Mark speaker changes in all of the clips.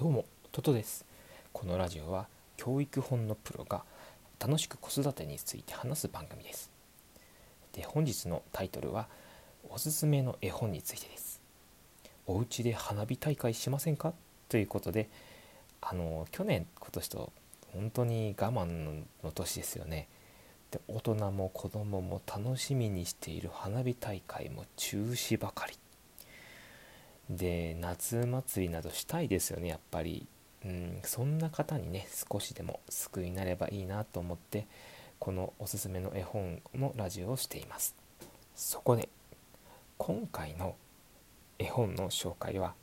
Speaker 1: どうもトトです。このラジオは教育本のプロが楽しく子育てについて話す番組です。で本日のタイトルはおすすめの絵本についてです。お家で花火大会しませんか？ということであの去年今年と本当に我慢の年ですよね。で大人も子供も楽しみにしている花火大会も中止ばかり。で夏祭りなどしたいですよねやっぱり、うん、そんな方にね少しでも救いになればいいなと思ってこのおすすめの絵本のラジオをしています。そこで今回の絵本の紹介は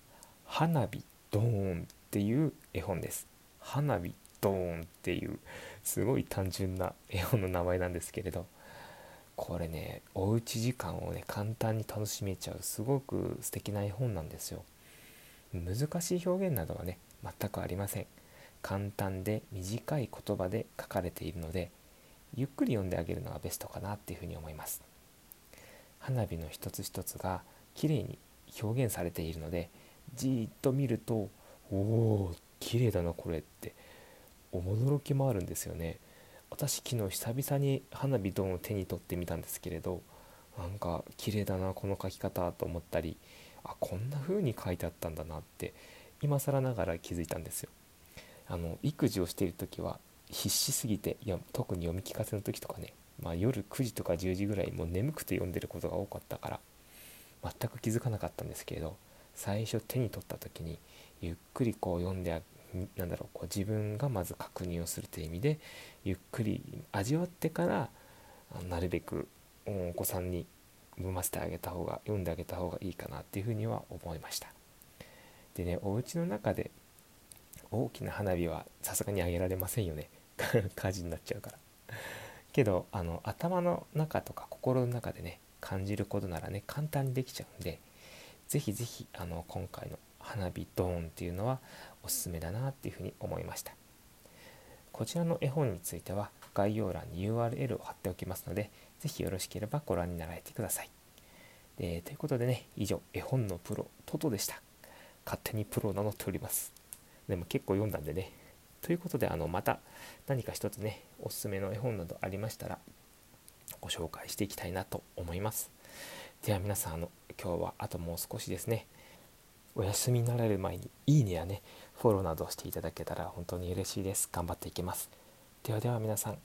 Speaker 1: 「花火ドーン」っていう絵本です。花火ドーンっていうすごい単純な絵本の名前なんですけれどこれねおうち時間をね簡単に楽しめちゃうすごく素敵な絵本なんですよ。難しい表現などはね全くありません。簡単で短い言葉で書かれているのでゆっくり読んであげるのがベストかなっていうふうに思います。花火の一つ一つが綺麗に表現されているのでじっと見るとおお綺麗だなこれって驚きもあるんですよね。私昨日久々に花火ドンを手に取ってみたんですけれどなんか綺麗だなこの描き方と思ったりあこんな風に書いてあったんだなって今更ながら気づいたんですよ。あの育児をしている時は必死すぎていや特に読み聞かせの時とかね、まあ、夜9時とか10時ぐらいもう眠くて読んでることが多かったから全く気づかなかったんですけれど最初手に取った時にゆっくりこう読んでなんだろうこう自分がまず確認をするという意味でゆっくり味わってからなるべくお子さんに読ませてあげた方が読んであげた方がいいかなっていうふうには思いました。でねお家の中で大きな花火はさすがにあげられませんよね。火事になっちゃうから。けどあの頭の中とか心の中でね感じることならね簡単にできちゃうんで是非是非あの今回の花火ドーンっていうのはおすすめだなっていうふうに思いました。こちらの絵本については概要欄に URL を貼っておきますので是非よろしければご覧になられてください。でということでね以上絵本のプロトトでした。勝手にプロを名乗っております。でも結構読んだんでね。ということであのまた何か一つねおすすめの絵本などありましたらご紹介していきたいなと思います。では皆さんあの今日はあともう少しですね。お休みになられる前にいいねやねフォローなどしていただけたら本当に嬉しいです。頑張っていきます。ではでは皆さん、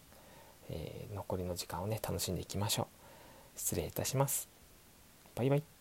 Speaker 1: えー、残りの時間をね楽しんでいきましょう。失礼いたします。バイバイ。